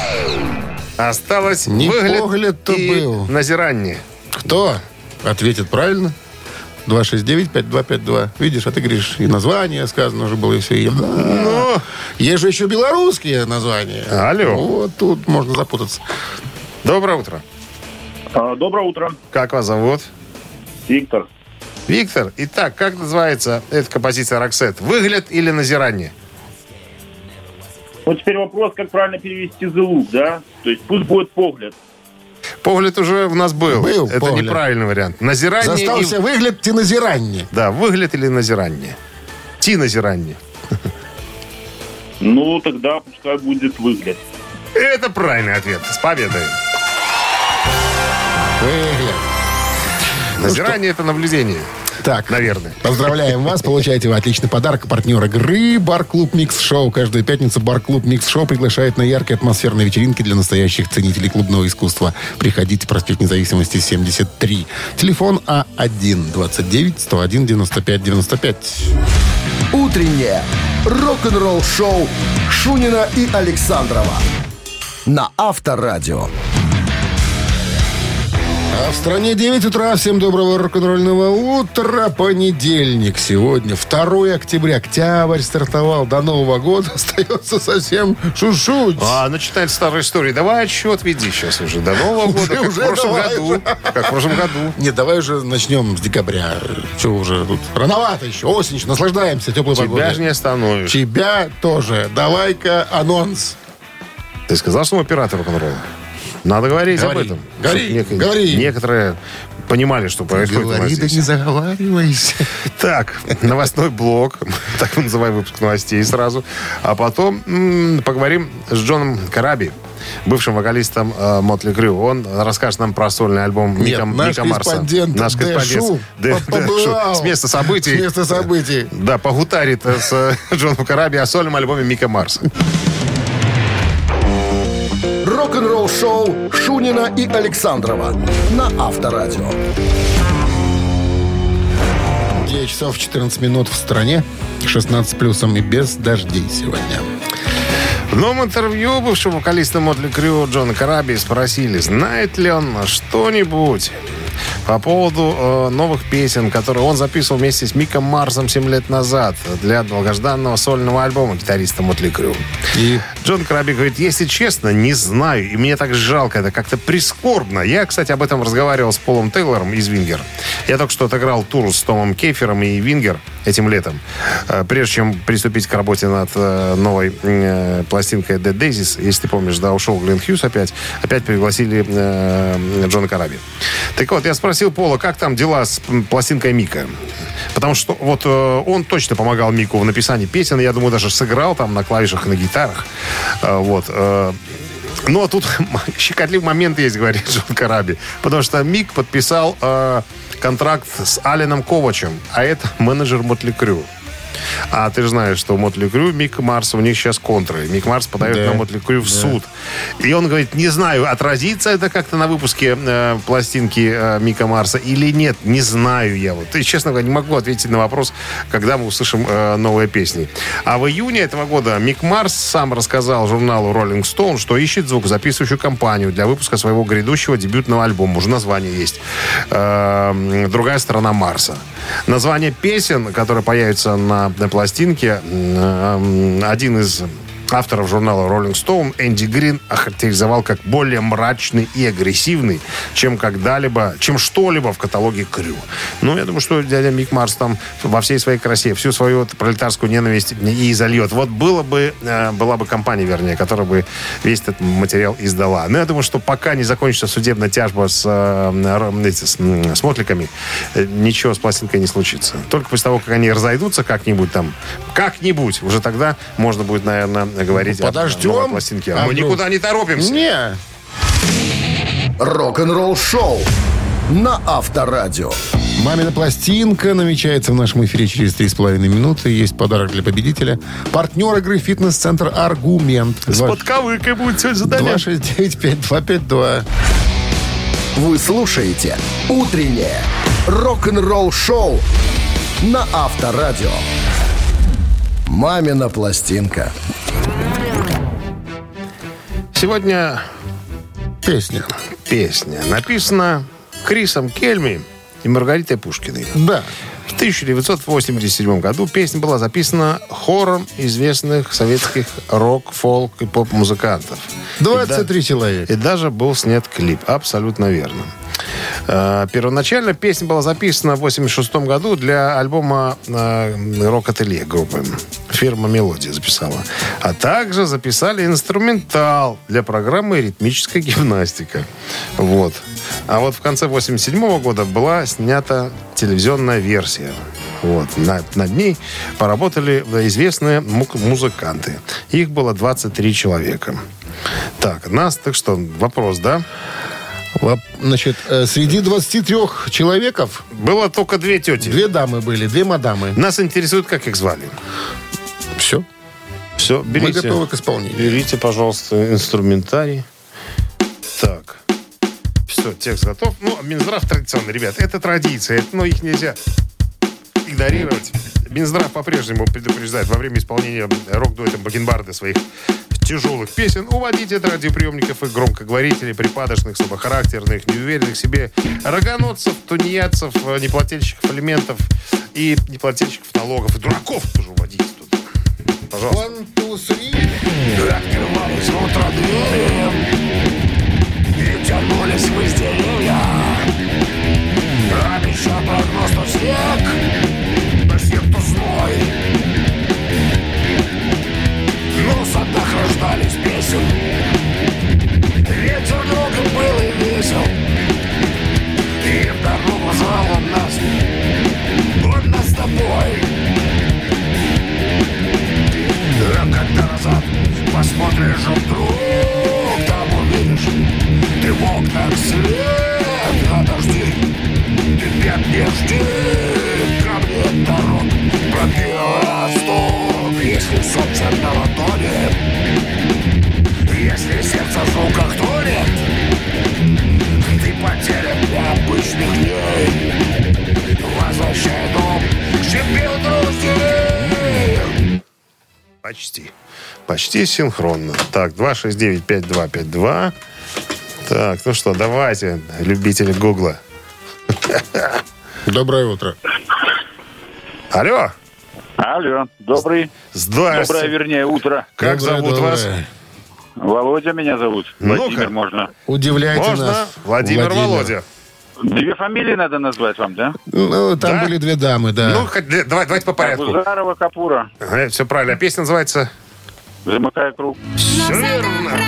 Осталось Не выгляд погляд-то и был. назирание. Кто ответит правильно? 269-5252. Видишь, а ты говоришь, и название сказано уже было, и все. И... Ну, Есть же еще белорусские названия. Алло. Вот тут можно запутаться. доброе утро. А, Доброе утро, Как вас зовут? Виктор. Виктор. Итак, как называется эта композиция Роксет? Выгляд или назирание? Ну, теперь вопрос, как правильно перевести the look, да? То есть пусть будет погляд. Погляд уже у нас был. Был Это погляд. неправильный вариант. Назирание Засталіся... выгляд ці назіранне. Да, выгляд или назіранне? Ці назіранне. Ну, тогда пускай будет выгляд. Это правильный ответ. С победой. Выгляд. Назіранне это наблюдение. Так, Наверное. Поздравляем вас, получаете вы отличный подарок. Партнер игры «Бар-клуб Микс Шоу». Каждую пятницу «Бар-клуб Микс Шоу» приглашает на яркие атмосферные вечеринки для настоящих ценителей клубного искусства. Приходите, проспект Независимости, 73. Телефон А А1-29-101-95-95. Утреннее рок-н-ролл шоу Шунина и Александрова на Авторадио. А в стране 9 утра. Всем доброго рок-н-ролльного утра. Понедельник сегодня, 2 октября. Октябрь стартовал. До Нового года остается совсем чуть-чуть. А, начинает старая история. Давай отсчет веди сейчас уже. До Нового года, как уже в прошлом году. Как в прошлом году. Нет, давай уже начнем с декабря. Че уже тут? Рановато еще. Осень. Наслаждаемся теплой Тебя погодой. же не остановишь. Тебя тоже. Давай-ка анонс. Ты сказал, что мы оператор рок-н-ролла? Надо говорить Говори. об этом. Говори, нек- говори. Некоторые понимали, что происходит Говори, да не заговаривайся. Так, новостной блок. Так мы называем выпуск новостей сразу. А потом м, поговорим с Джоном Караби, бывшим вокалистом Мотли Крю. Он расскажет нам про сольный альбом Нет, Мика, наш Мика Марса. корреспондент Наш Дэ корреспондент Шу Дэ- Дэ побывал. Шу. С места событий. С места событий. Да, погутарит э, с э, Джоном Караби о сольном альбоме Мика Марса. Рок-н-ролл шоу Шунина и Александрова на Авторадио. 9 часов 14 минут в стране. 16 плюсом и без дождей сегодня. В новом интервью бывшего вокалиста Mötley Crüe Джона Караби спросили, знает ли он что-нибудь по поводу э, новых песен, которые он записывал вместе с Миком Марсом 7 лет назад для долгожданного сольного альбома гитариста Mötley Crüe. И Джон Караби говорит, если честно, не знаю, и мне так жалко, это как-то прискорбно. Я, кстати, об этом разговаривал с Полом Тейлором из Вингер. Я только что отыграл тур с Томом Кейфером и Вингер этим летом. Э, Прежде чем приступить к работе над э, новой э, пластинкой Dead Daisies, если ты помнишь, да, ушел Глен Хьюз опять, опять пригласили Джона Караби. Так вот, я спросил Пола, как там дела с пластинкой Мика? Потому что вот он точно помогал Мику в написании песен, я думаю, даже сыграл там на клавишах и на гитарах. Вот. Э, ну, а тут щекотливый момент есть, говорит Джон Караби. Потому что Мик подписал э, контракт с Аленом Ковачем, а это менеджер Мотли Крю. А ты же знаешь, что Мотли Крю, Мик Марс, у них сейчас контры. Мик Марс подает Да. на Мотли Крю в суд. И он говорит, не знаю, отразится это как-то на выпуске э, пластинки э, Мика Марса или нет, не знаю я. Вот. И, честно говоря, не могу ответить на вопрос, когда мы услышим э, новые песни. А в июне этого года Мик Марс сам рассказал журналу Rolling Stone, что ищет звукозаписывающую компанию для выпуска своего грядущего дебютного альбома. Уже название есть. Э, «Другая сторона Марса». Название песен, которые появятся на, на пластинке, один из авторов журнала Rolling Stone Энди Грин охарактеризовал как более мрачный и агрессивный, чем когда-либо, чем что-либо в каталоге Крю. Ну, я думаю, что дядя Мик Марс там во всей своей красе всю свою пролетарскую ненависть и зальет. Вот было бы, э, была бы компания, вернее, которая бы весь этот материал издала. Но я думаю, что пока не закончится судебная тяжба с, э, эти, с, с мотликами, э, ничего с пластинкой не случится. Только после того, как они разойдутся как-нибудь там, как-нибудь, уже тогда можно будет, наверное, говорить Подождем. о новой пластинке. А мы ну. никуда не торопимся. не, Рок-н-ролл шоу на Авторадио. Мамина пластинка намечается в нашем эфире через 3,5 минуты. Есть подарок для победителя. Партнер игры «Фитнес-центр Аргумент». С подковыкой будет сегодня задание. 269-5252. Вы слушаете «Утреннее рок-н-ролл шоу» на Авторадио. «Мамина пластинка». Сегодня Песня. песня написана Крисом Кельми и Маргаритой Пушкиной. Да. В 1987 году песня была записана хором известных советских рок, фолк и поп-музыкантов. 23 человека. И даже был снят клип. Абсолютно верно. Э, Первоначально песня была записана в 1986 году для альбома э, «Рок-ателье» группы. Фирма «Мелодия» записала. А также записали инструментал для программы «Ритмическая гимнастика». Вот. А вот в конце 1987 года была снята телевизионная версия. Вот. Над, над ней поработали известные му- музыканты. Их было 23 человека. Так, нас, так что, вопрос, да? Значит, э, среди 23 человеков Было только две тети. две дамы были, две мадамы. Нас интересует, как их звали. Все. Все, Мы берите. готовы к исполнению. Берите, пожалуйста, инструментарий. Так. Все, текст готов. Ну, Минздрав традиционный, ребят. Это традиция. Это, ну, их нельзя игнорировать. Минздрав по-прежнему предупреждает во время исполнения рок-дуэтом Бакенбарды своих тяжелых песен уводите от радиоприемников и громкоговорителей, припадочных, слабохарактерных, неуверенных в себе рогоносцев, тунеядцев, неплательщиков алиментов и неплательщиков налогов. И дураков тоже уводите туда. Пожалуйста. One, two, three. Открывались в утро двери И тянулись в изделия Обещал прогноз то снег. То снег, то зной. Но в садах рождались песен. Ветер много был и весел посмотришь вдруг Там увидишь ты в окнах свет Отожди, ты пят не жди Ко мне дорог. Пробила стук Если солнце на ладони. Если сердце в звуках тонет Ты потерян для обычных дней. Возвращай дом к себе друзей Почти. Почти синхронно. Так, 269-5252. Так, ну что, давайте, любители Гугла. Доброе утро. Алло. Алло, добрый. Здравствуйте. Доброе, вернее, утро. Как Доброе, зовут вас? доброе. Володя меня зовут. Ну-ка. Владимир можно. Удивляйте Можно? нас. Владимир, Володя. Две фамилии надо назвать вам, да? Ну, там Да? были две дамы, да. Ну, давай, давайте по порядку. Абузарова, Капура. все правильно. А Песня называется Замыкая круг. «Все верно».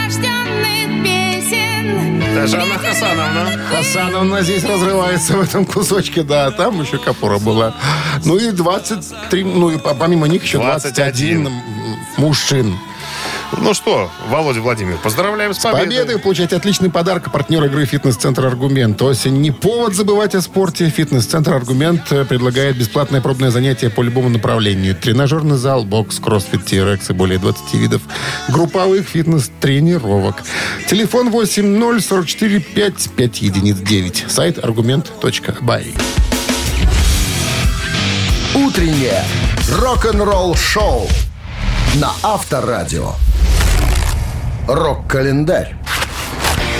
Жанна Хасановна. Хасановна здесь разрывается в этом кусочке, да. Там еще Капура была. Ну и 23, ну и по- помимо них еще 21, 21 м, мужчин. Ну что, Володя Владимир, поздравляем с победой. Победы получаете отличный подарок. Партнер игры «Фитнес-центр Аргумент». Осень не повод забывать о спорте. «Фитнес-центр Аргумент» э, предлагает бесплатное пробное занятие по любому направлению. Тренажерный зал, бокс, кроссфит, TRX и более 20 видов групповых фитнес-тренировок. Телефон 8044 55 единиц 9. Сайт аргумент.бай. Утреннее рок-н-ролл-шоу на Авторадио. Рок-календарь.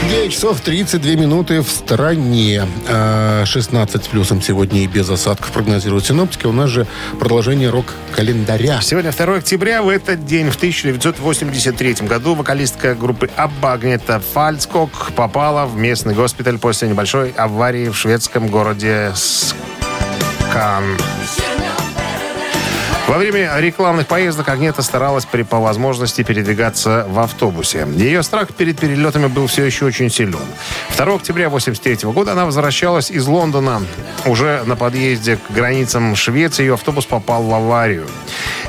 9 часов 32 минуты в стороне. А, 16 с плюсом сегодня и без осадков прогнозируют синоптики. У нас же продолжение рок-календаря. Сегодня 2 октября. В этот день, в 1983 году, вокалистка группы Абба Агнета Фальцкок попала в местный госпиталь после небольшой аварии в шведском городе Скан. Во время рекламных поездок Агнета старалась при, по возможности передвигаться в автобусе. Ее страх перед перелетами был все еще очень силен. 2 октября 1983 года она возвращалась из Лондона. Уже на подъезде к границам Швеции ее автобус попал в аварию.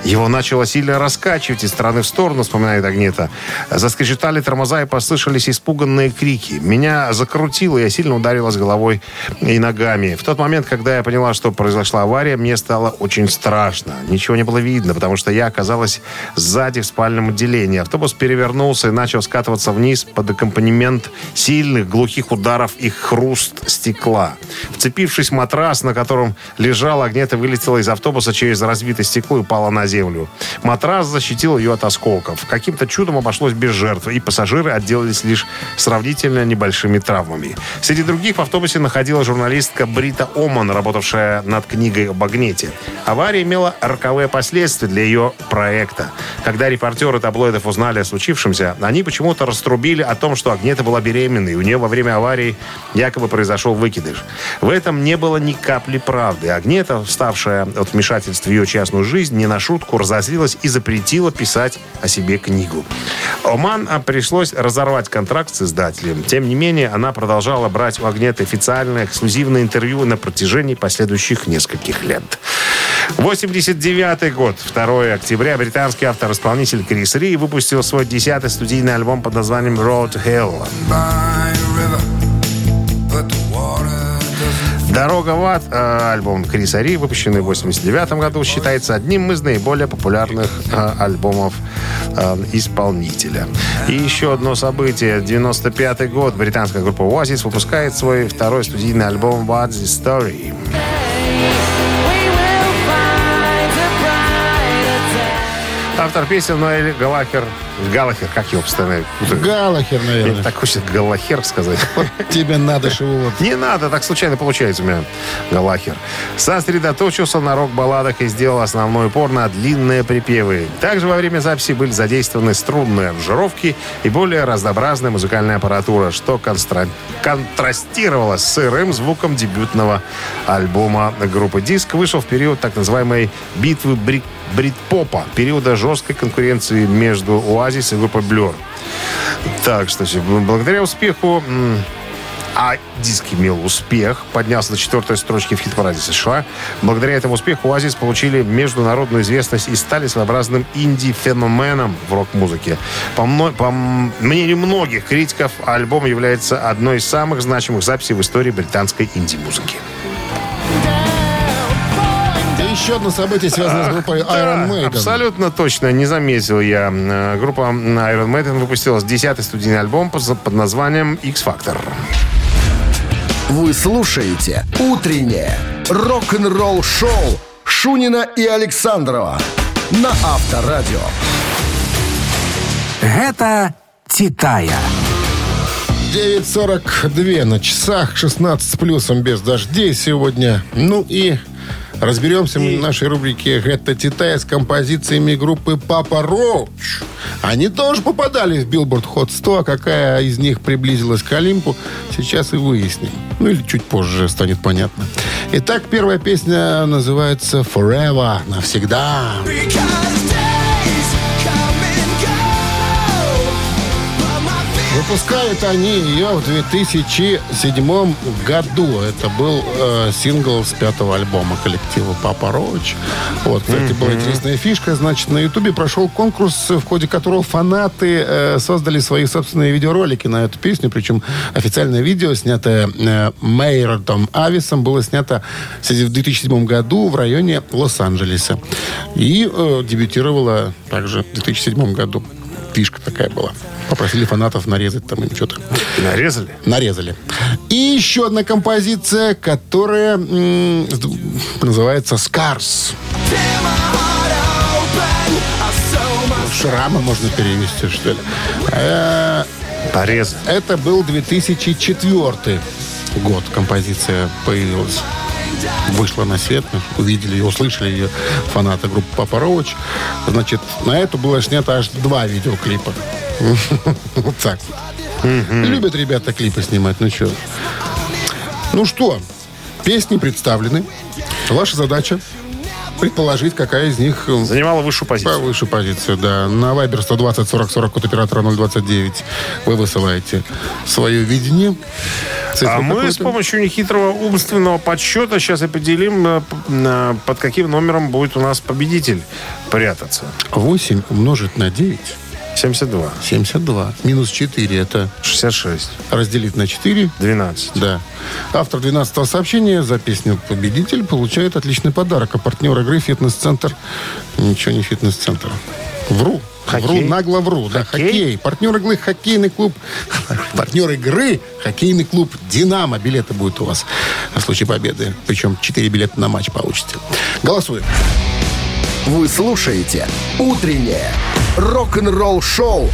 Его начало сильно раскачивать из стороны в сторону, вспоминает Агнета. Заскрежетали тормоза и послышались испуганные крики. Меня закрутило, я сильно ударилась головой и ногами. В тот момент, когда я поняла, что произошла авария, мне стало очень страшно. Ничего не было видно, потому что я оказалась сзади в спальном отделении. Автобус перевернулся и начал скатываться вниз под аккомпанемент сильных глухих ударов и хруст стекла. Вцепившись в матрас, на котором лежала, Агнета вылетела из автобуса через разбитое стекло и упала на землю. Матрас защитил ее от осколков. Каким-то чудом обошлось без жертв, и пассажиры отделались лишь сравнительно небольшими травмами. Среди других в автобусе находилась журналистка Брита Оман, работавшая над книгой об Агнете. Авария имела роковые последствия для ее проекта. Когда репортеры таблоидов узнали о случившемся, они почему-то раструбили о том, что Агнета была беременной, и у нее во время аварии якобы произошел выкидыш. В этом не было ни капли правды. Агнета, вставшая от вмешательств в ее частную жизнь, не на шутку разозлилась и запретила писать о себе книгу. Оман а, пришлось разорвать контракт с издателем. Тем не менее, она продолжала брать у Агнеты официальное эксклюзивное интервью на протяжении последующих нескольких лет. 89 год, 2 октября, британский автор-исполнитель Крис Ри выпустил свой десятый студийный альбом под названием «Road to Hell». «Дорога в ад» э, альбом Криса Ри, выпущенный в 89 году, считается одним из наиболее популярных э, альбомов э, исполнителя. И еще одно событие. 95 год. Британская группа Oasis выпускает свой второй студийный альбом «What's the Story». Автор песен Ноэль Галахер. Галахер, как его постоянно... Галахер, наверное. так хочется Галахер сказать. Тебе надо, вот Не надо, так случайно получается у меня Галахер. Сосредоточился на рок-балладах и сделал основной упор на длинные припевы. Также во время записи были задействованы струнные аранжировки и более разнообразная музыкальная аппаратура, что констра- контрастировало с сырым звуком дебютного альбома группы «Диск». Вышел в период так называемой битвы брик брит-попа, периода жесткой конкуренции между Оазис и группой Blur. Так что благодаря успеху а диск имел успех, поднялся до четвертой строчки в хит-параде США. Благодаря этому успеху Оазис получили международную известность и стали своеобразным инди-феноменом в рок-музыке. По, мно- по мнению многих критиков, альбом является одной из самых значимых записей в истории британской инди-музыки. Еще одно событие, связанное с группой Iron Maiden. Абсолютно точно, не заметил я. Э, Группа Iron Maiden выпустила 10-й студийный альбом под названием X-Factor. Вы слушаете «Утреннее рок-н-ролл-шоу» Шунина и Александрова на Авторадио. Гэта Титая. 9.42 на часах, 16 с плюсом без дождей сегодня. Ну и разберемся мы в нашей рубрике «Гэта ці тая» с композициями группы «Papa Roach». Они тоже попадали в Billboard Hot 100, а какая из них приблизилась к Олимпу, сейчас и выясним. Ну или чуть позже станет понятно. Итак, первая песня называется «Forever» навсегда. Выпускают они ее в 2007 году. Это был э, сингл с пятого альбома коллектива Папа Роуч. Вот, кстати, была интересная фишка. Значит, на Ютубе прошел конкурс, в ходе которого фанаты э, создали свои собственные видеоролики на эту песню. Причем официальное видео, снятое э, Мейротом Ависом, было снято в 2007 году в районе Лос-Анджелеса. И э, дебютировало также в 2007 году. Фишка такая была. Попросили фанатов нарезать там им что-то. Нарезали? Нарезали. И еще одна композиция, которая м, называется «Скарс». Шрама можно перевести, что ли. Э, Порезали. Это был 2004 год композиция появилась. Вышла на свет, увидели ее, услышали ее фанаты группы Папа Роуч. Значит, на эту было снято аж два видеоклипа. Вот так вот. Любят ребята клипы снимать, ну что. Ну что, песни представлены. Ваша задача предположить, какая из них э, Занимала высшую позицию. Повыше позицию, да. На Viber 120 40 40 код оператора 029 вы высылаете свое видение. Цифру А мы с помощью нехитрого умственного подсчета сейчас и поделим, э, на- под каким номером будет у нас победитель прятаться. 8 умножить на 9 72, 72. Минус 4 это 66, разделить на 4. 12. Да. Автор 12 сообщения за песню «Победитель» получает отличный подарок. А партнер игры «Фитнес-центр». Ничего не «Фитнес-центр». Вру. Хоккей? Вру, нагло вру. Да, Хоккей? хоккей. Партнер игры хоккейный клуб. Партнер игры хоккейный клуб «Динамо». Билеты будут у вас на случай победы. Причем 4 билета на матч получите. Голосуем. Вы слушаете «Утреннее рок-н-ролл-шоу»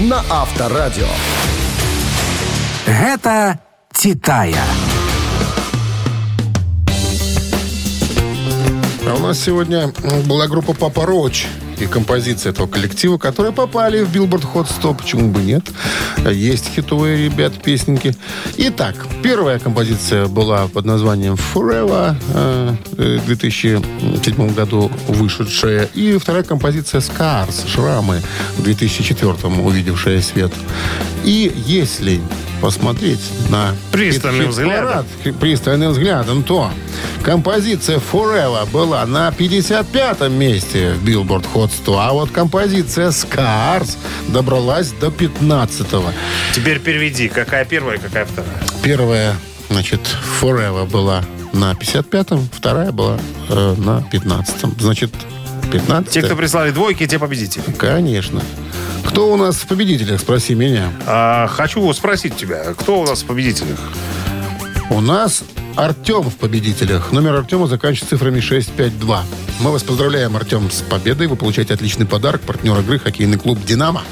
на Авторадио. Гэта ці тая. А у нас сегодня была группа Papa Roach и композиция этого коллектива, которые попали в Billboard Hot 100. Почему бы нет? Есть хитовые ребят, песенки. Итак, первая композиция была под названием Forever, э, э, в 2007 году вышедшая. И вторая композиция Scars, Шрамы, в 2004 увидевшая свет. И если посмотреть на Пристальным хит-парад, пристальным взглядом, то композиция Forever была на 55-м месте в Billboard Hot 100, а вот композиция Scars добралась до 15-го. Теперь переведи, какая первая, какая вторая. Первая, значит, Forever была на 55-м, вторая была э, на 15-м. Значит, 15 Те, кто прислали двойки, те победители. Конечно. Кто у нас в победителях, спроси меня. А, хочу спросить тебя, кто у нас в победителях? У нас Артем в победителях. Номер Артема заканчивается цифрами 652. Мы вас поздравляем, Артем, с победой. Вы получаете отличный подарок. Партнер игры хоккейный клуб «Динамо».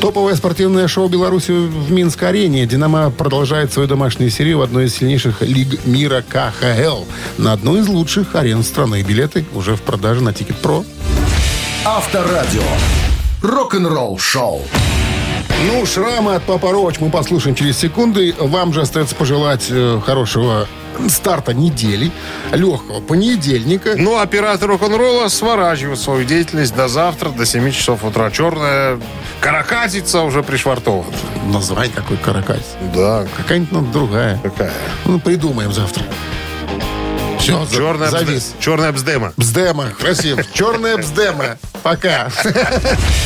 Топовое спортивное шоу Беларуси в Минск-арене. «Динамо» продолжает свою домашнюю серию в одной из сильнейших лиг мира КХЛ. На одну из лучших арен страны. Билеты уже в продаже на Ticketpro. Авторадио. Рок-н-ролл-шоу. Ну, шрамы от Papa Roach мы послушаем через секунды. Вам же остается пожелать э, хорошего старта недели, легкого понедельника. Ну, оператор рок-н-ролла сворачивает свою деятельность до завтра, до 7 часов утра. Черная каракатица уже пришвартована. Назвай какой каракать. Да, Какая-нибудь надо другая. какая? Ну, придумаем завтра. Все, Черная, бзде- завис. черная бздема. Бздема, красиво. Черная бздема. Пока.